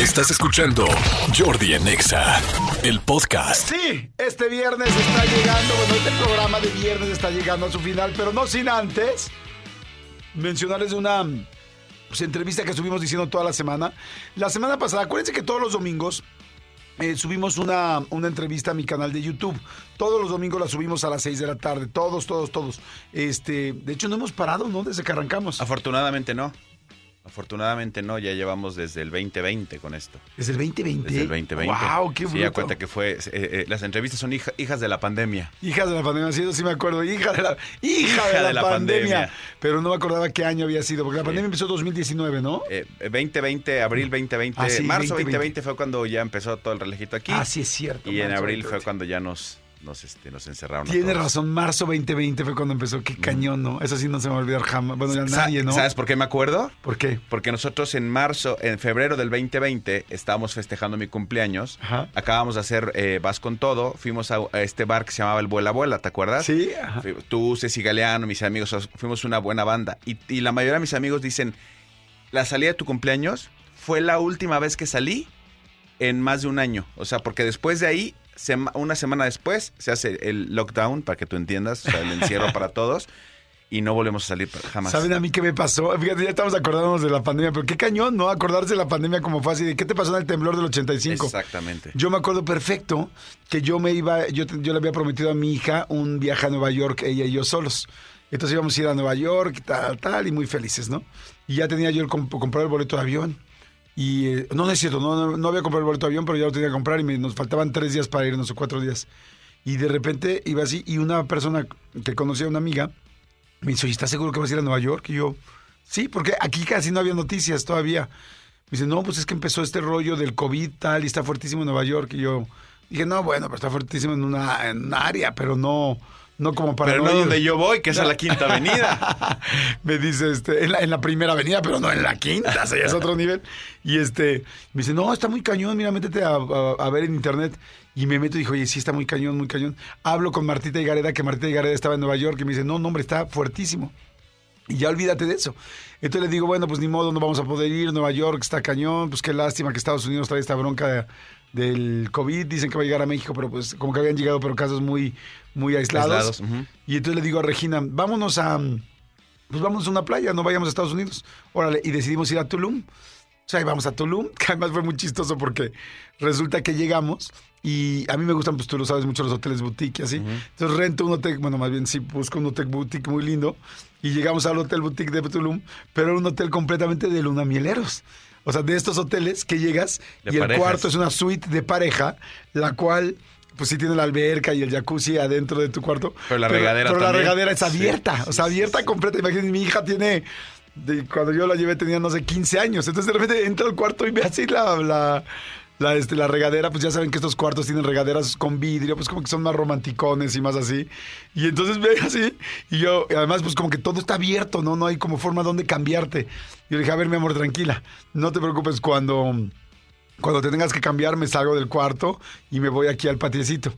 Estás escuchando Jordi Anexa, el podcast. Sí, este viernes está llegando, bueno, este programa de viernes está llegando a su final, pero no sin antes mencionarles una pues, entrevista que estuvimos diciendo toda la semana. La semana pasada, acuérdense que todos los domingos eh, subimos una, una entrevista a mi canal de YouTube. Todos los domingos la subimos a las 6 de la tarde. Todos, todos, todos. Este, de hecho, no hemos parado, ¿no? Desde que arrancamos. Afortunadamente no. Afortunadamente no, ya llevamos desde el 2020 con esto. ¿Desde el 2020? Desde el 2020. ¡Wow! ¡Qué Sí, ya bruto! cuenta que fue. eh, eh, las entrevistas son hija- hijas de la pandemia. Hijas de la pandemia, sí, eso sí me acuerdo. Hija de la, hija de la, pandemia. Pero no me acordaba qué año había sido, porque la pandemia empezó en 2019, ¿no? Eh, 2020, abril 2020, Ah, sí, marzo 2020. 2020 fue cuando ya empezó todo el relajito aquí. Ah, sí, es cierto. Y en abril 2020. fue cuando ya nos, nos, este, nos encerraron. Tiene razón, marzo 2020 fue cuando empezó. Qué cañón, ¿no? Eso sí no se me va a olvidar jamás. Bueno, ya nadie, ¿no? ¿Sabes por qué me acuerdo? ¿Por qué? Porque nosotros en marzo, en febrero del 2020, estábamos festejando mi cumpleaños. Ajá. Acabamos de hacer eh, Vas con Todo. Fuimos a, a este bar que se llamaba El Vuela Vuela, ¿te acuerdas? Sí, ajá. Tú, Ceci Galeano, mis amigos, os- fuimos una buena banda. Y, y la mayoría de mis amigos dicen, la salida de tu cumpleaños fue la última vez que salí en más de un año. O sea, porque después de ahí, sema- una semana después, se hace el lockdown, para que tú entiendas, o sea, el encierro para todos. Y no volvemos a salir jamás. ¿Saben a mí qué me pasó? Fíjate, ya estamos acordándonos de la pandemia, pero qué cañón, ¿no? Acordarse de la pandemia como fácil. ¿De qué te pasó en el temblor del 85? Exactamente. Yo me acuerdo perfecto que yo me iba, yo, yo le había prometido a mi hija un viaje a Nueva York, ella y yo solos. Entonces íbamos a ir a Nueva York y tal, tal, y muy felices, ¿no? Y ya tenía yo el comp- comprado el boleto de avión. Y eh, no, no es cierto, no, no, había comprado el boleto de avión, pero ya lo tenía que comprar y me, nos faltaban tres días para irnos o cuatro días. Y de repente iba así y una persona que conocía una amiga me dice, oye, ¿estás seguro que vas a ir a Nueva York? Y yo, sí, porque aquí casi no había noticias todavía. Me dice, no, pues es que empezó este rollo del COVID tal y está fuertísimo en Nueva York. Y yo dije, no, bueno, pero está fuertísimo en una, en un área, pero no, no como para Pero no ir". donde yo voy, que es a la Quinta Avenida. me dice, este, en la, en la primera avenida, pero no en la quinta, o sea, ya es otro nivel. Y este, me dice, no, está muy cañón, mira, métete a, a- a ver en internet. Y me meto y dijo, oye, sí, está muy cañón, muy cañón. Hablo con Martita Higareda, que Martita Higareda estaba en Nueva York, y me dice, no, no, hombre, está fuertísimo. Y ya olvídate de eso. Entonces le digo, bueno, pues ni modo, no vamos a poder ir. Nueva York está cañón. Pues qué lástima que Estados Unidos trae esta bronca de- del COVID. Dicen que va a llegar a México, pero pues como que habían llegado, pero casos muy, muy aislados. Y entonces le digo a Regina, vámonos a, pues vámonos a una playa, no vayamos a Estados Unidos. Órale, y decidimos ir a Tulum. O sea, ahí vamos a Tulum, que además fue muy chistoso porque resulta que llegamos y a mí me gustan, pues tú lo sabes mucho, los hoteles boutique y así. Entonces rento un hotel, bueno, más bien sí, busco un hotel boutique muy lindo y llegamos al hotel boutique de Tulum, pero era un hotel completamente de lunamieleros. O sea, de estos hoteles que llegas De y el cuarto es una suite de pareja, la cual pues sí tiene la alberca y el jacuzzi adentro de tu cuarto. Pero la regadera Pero la regadera es Sí, abierta, o sea, abierta sí. completa. Imagínense, mi hija tiene, de- cuando yo la llevé tenía, no sé, 15 años. Entonces de repente entra al cuarto y ve así la, la, la, este, la regadera. Pues ya saben que estos cuartos tienen regaderas con vidrio, pues como que son más romanticones y más así. Y entonces ve así, y yo, además pues como que todo está abierto, ¿no? No hay como forma donde cambiarte. Y le dije, a ver, mi amor, tranquila, no te preocupes cuando... Cuando te tengas que cambiar, me salgo del cuarto y me voy aquí al patiecito.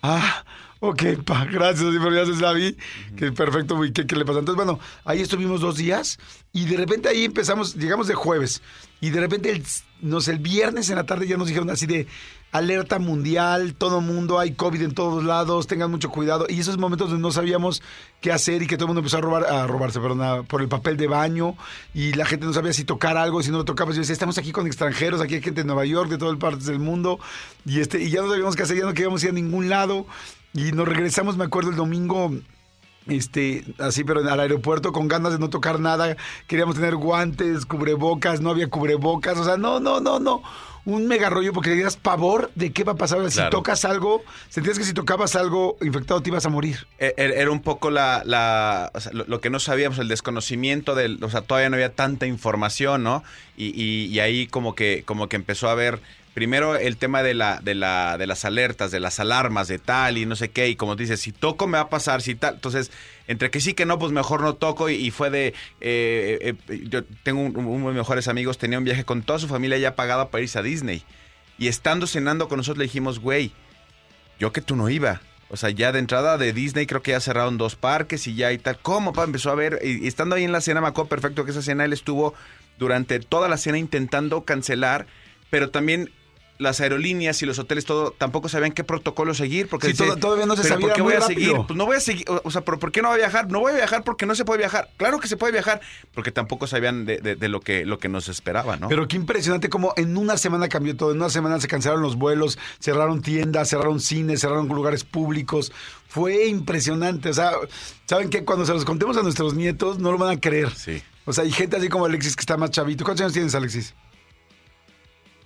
Ah, ok, pa, gracias, pero ya se sabí que perfecto, qué, qué le pasa. Entonces, bueno, ahí estuvimos dos días y de repente ahí empezamos, llegamos de jueves y de repente, el, no sé, el viernes en la tarde ya nos dijeron así de alerta mundial, todo mundo, hay COVID en todos lados, tengan mucho cuidado. Y esos momentos donde no sabíamos qué hacer y que todo el mundo empezó a robar, a robarse, perdón, a- por el papel de baño y la gente no sabía si tocar algo, si no lo tocabas. Yo decía, estamos aquí con extranjeros, aquí hay gente de Nueva York, de todas partes del mundo y, este, y ya no sabíamos qué hacer, ya no queríamos ir a ningún lado. Y nos regresamos, me acuerdo, el domingo este, así, pero al aeropuerto con ganas de no tocar nada. Queríamos tener guantes, cubrebocas, no había cubrebocas. O sea, no, no, no, no. Un mega rollo porque le dieras pavor de qué va a pasar. ahora. Si Claro. tocas algo, sentías que si tocabas algo infectado te ibas a morir. E- e- Era un poco la, la- o sea, lo, lo que no sabíamos, el desconocimiento del, o sea, todavía no había tanta información, ¿no? Y, y- y ahí como que, como que empezó a haber primero el tema de la, de la, de las alertas, de las alarmas, de tal y no sé qué, y como dices, si toco me va a pasar, si tal, entonces, entre que sí que no, pues mejor no toco, y, fue de, eh, eh, yo tengo un- uno de mis mejores amigos, tenía un viaje con toda su familia ya pagado para irse a Disney, y estando cenando con nosotros le dijimos, güey, yo que tú no iba. O sea, ya de entrada de Disney creo que ya cerraron dos parques y ya y tal. ¿Cómo? Pa? Empezó a ver, y, y estando ahí en la cena, me acuerdo perfecto que esa cena él estuvo durante toda la cena intentando cancelar pero también las aerolíneas y los hoteles, todo, tampoco sabían qué protocolo seguir. Porque Sí, dice, todo- todavía no se "¿Pero sabía, ¿Por qué voy a rápido". seguir? Pues no voy a seguir. O sea, ¿pero ¿por qué no voy a viajar? No voy a viajar porque no se puede viajar. Claro que se puede viajar, porque tampoco sabían de, de- de lo, que, lo que nos esperaba, ¿no? Pero qué impresionante como en una semana cambió todo. En una semana se cancelaron los vuelos, cerraron tiendas, cerraron cines, cerraron lugares públicos. Fue impresionante. O sea, ¿saben qué? Cuando se los contemos a nuestros nietos, no lo van a creer. Sí. O sea, hay gente así como Alexis que está más chavito. ¿Cuántos años tienes, Alexis?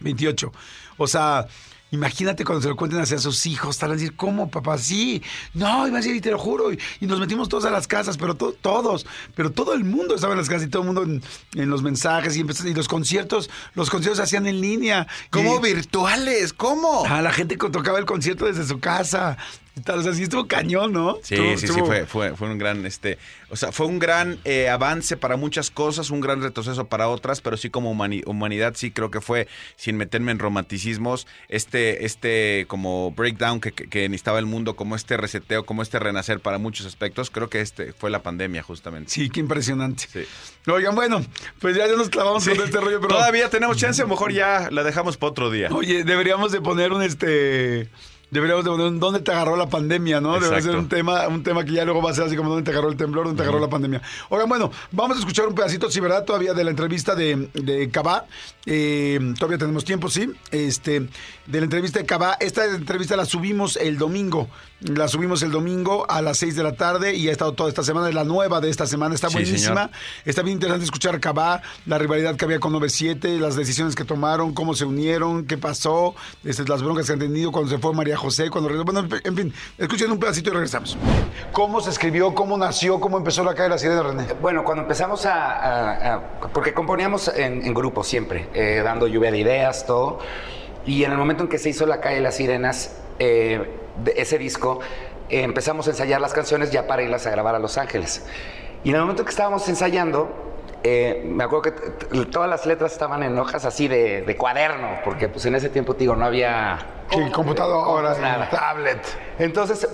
28. O sea, imagínate cuando se lo cuenten hacia sus hijos, estarán a decir, ¿cómo, papá? Sí. No, iba a decir, y te lo juro. Y, y nos metimos todos a las casas, pero to- todos, pero todo el mundo estaba en las casas y todo el mundo en, en los mensajes y, empezó- y los conciertos, los conciertos se hacían en línea. ¿Cómo Y- virtuales? ¿Cómo? Ah, la gente tocaba el concierto desde su casa. Tal, O sea, sí estuvo cañón, ¿no? Sí, Estuvo- sí, sí, fue, fue, fue un gran, este, o sea, fue un gran eh, avance para muchas cosas, un gran retroceso para otras, pero sí como humani- humanidad, sí creo que fue, sin meterme en romanticismos, este, este como breakdown que, que, que necesitaba el mundo, como este reseteo, como este renacer para muchos aspectos, creo que este fue la pandemia justamente. Sí, qué impresionante. Sí. Oigan, bueno, pues ya, ya nos clavamos Sí. con este rollo, pero... Todavía tenemos chance, a lo mejor ya la dejamos para otro día. Oye, deberíamos de poner un este. Deberíamos de poner dónde te agarró la pandemia, ¿no? Debe Exacto. ser un tema, un tema que ya luego va a ser así como dónde te agarró el temblor, dónde te agarró la pandemia. Oigan, bueno, vamos a escuchar un pedacito, sí, ¿verdad? Todavía de la entrevista de, de Cabá. Eh, todavía tenemos tiempo, sí. Este, de la entrevista de Cabá. Esta entrevista la subimos el domingo. La subimos el domingo a las 6 de la tarde y ha estado toda esta semana, es la nueva de esta semana, está buenísima. Está bien interesante escuchar Cabá, la rivalidad que había con 9-7, las decisiones que tomaron, cómo se unieron, qué pasó, este, las broncas que han tenido cuando se fue María José, cuando regresó. Bueno, en fin, escuchen un pedacito y regresamos. ¿Cómo se escribió, cómo nació, cómo empezó la calle de la sirena, René? Bueno, cuando empezamos a... a- a- porque componíamos en, en grupo siempre, eh, dando lluvia de ideas, todo. Y en el momento en que se hizo La calle de las sirenas, eh, de ese disco, eh, empezamos a ensayar las canciones ya para irlas a grabar a Los Ángeles. Y en el momento que estábamos ensayando, eh, me acuerdo que todas las letras estaban en hojas así de, de cuaderno, porque pues en ese tiempo, digo, no había... Computadora, Nada. tablet. Entonces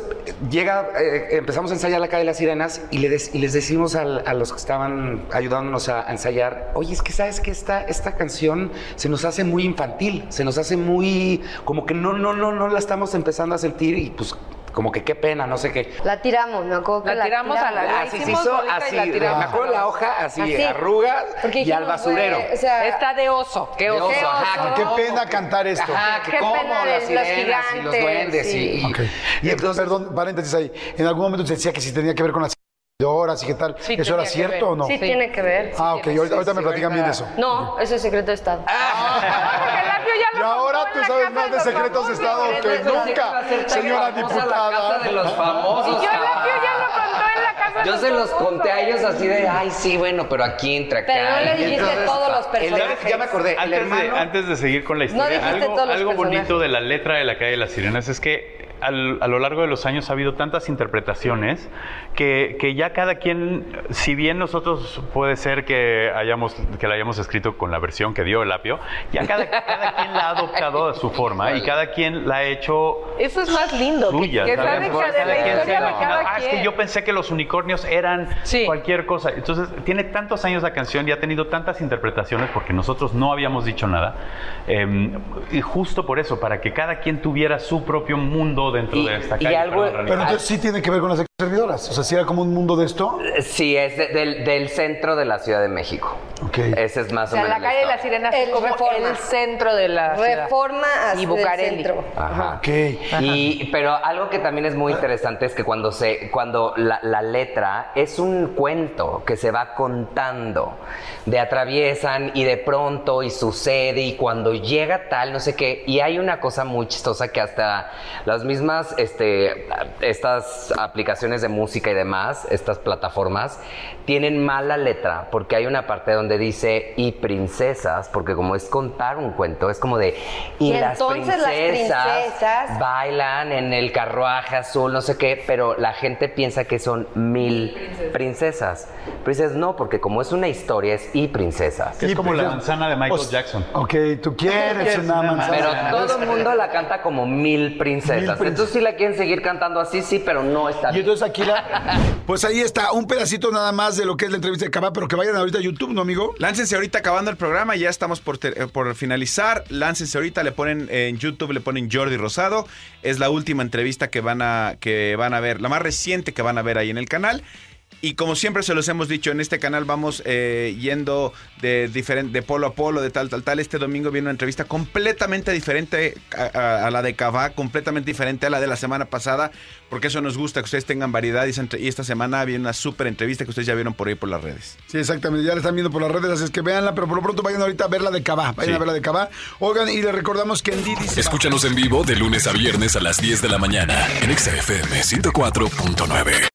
llega, eh, empezamos a ensayar la calle de las sirenas y, le des- y les decimos al- a los que estaban ayudándonos a, a ensayar, oye, es que sabes que esta, esta canción se nos hace muy infantil, se nos hace muy, como que no, no, no, no la estamos empezando a sentir y pues como que qué pena, no sé qué. La tiramos, me acuerdo que La la, tiramos a la- Así se hizo, así, la me tiramos. acuerdo la hoja así, Así. arrugas Porque y al basurero. güey, o sea, Está de oso. Qué De oso. oso, ajá, Qué pena cantar esto. Ajá, que Qué cómo pena de las los sirenas y los duendes sí. y, y- Ok. y Y entonces perdón, paréntesis ahí. En algún momento se decía que si tenía que ver con las horas y qué tal. Sí, ¿Eso era cierto ver. o no? sí, tiene que ver. Ah, ok, ahorita, ahorita me sí, platican bien eso. No, eso es secreto de Estado. Porque Y ahora tú sabes más de secretos de. Estado que nunca, señora diputada. de los famosos. Y yo ya lo contó en la casa de Yo los se los famosos. conté a ellos así de, ay, sí, bueno, pero aquí entra acá. Pero no le dijiste entonces, todos los el- personajes. ya me acordé, Antes de, hermano... antes de seguir con la historia, algo, todos los algo bonito de la letra de la calle de las sirenas es que al- a lo largo de los años ha habido tantas interpretaciones que, que ya cada quien, si bien nosotros puede ser que hayamos que la hayamos escrito con la versión que dio el apio, ya cada, cada quien la ha adoptado a su forma y cada quien la ha hecho Eso es más lindo. suya. que, ¿sabes? que de la cada quien se de imagina, cada "Ah, es que quien. yo pensé que los unicornios eran Sí. cualquier cosa. Entonces, tiene tantos años la canción y ha tenido tantas interpretaciones porque nosotros no habíamos dicho nada. Eh, y justo por eso, para que cada quien tuviera su propio mundo dentro Y- de esta y calle. algo- Perdón, Rani. Pero entonces sí tiene que ver con las servidoras. O sea, si era como un mundo de esto. Sí, es de- del, del centro de la Ciudad de México. Ok. Ese es más O sea, o menos. la calle de las historia. sirenas es El como Reforma. el centro de la ciudad. Reforma hacia y el Bucareli. centro. Ajá. Ok. Y, pero algo que también es muy interesante es que cuando se, cuando la, la letra es un cuento que se va contando, de atraviesan y de pronto y sucede y cuando llega tal, no sé qué, y hay una cosa muy chistosa que hasta las mismas, este, estas aplicaciones de música y demás, estas plataformas, tienen mala letra porque hay una parte donde dice y princesas, porque como es contar un cuento, es como de y, Y las entonces las princesas princesas- bailan en el carruaje azul, no sé qué, pero la gente piensa que son mil princesas. Pero dices, no, porque como es una historia, es y princesas. Es como la manzana de Michael Jackson. Ok, tú quieres quieres una manzana. Pero todo el mundo la canta como mil princesas. Mil princesas. Entonces, si la quieren seguir cantando así, sí, pero no está Y bien. entonces aquí la... Pues ahí está, un pedacito nada más de lo que es la entrevista de Cabá, pero que vayan ahorita a YouTube, ¿no, amigo? Láncense ahorita acabando el programa, ya estamos por, ter- eh, por finalizar. Láncense ahorita, le ponen en YouTube, le ponen Jordi Rosado. Es la última entrevista que van a, que van a ver, la más reciente que van a ver ahí en el canal. Y como siempre se los hemos dicho, en este canal vamos eh, yendo de, diferente, de polo a polo, de tal, tal, tal. Este domingo viene una entrevista completamente diferente a, a- a la de Cava, completamente diferente a la de la semana pasada, porque eso nos gusta, que ustedes tengan variedad. Y, esta semana viene una súper entrevista que ustedes ya vieron por ahí por las redes. Sí, exactamente, ya la están viendo por las redes, así es que véanla, pero por lo pronto vayan ahorita a ver la de Cabá, vayan Sí. a ver la de Cabá. Oigan, y les recordamos que en Didi se va- Escúchanos en vivo de lunes a viernes a las 10 de la mañana en Exa FM 104.9.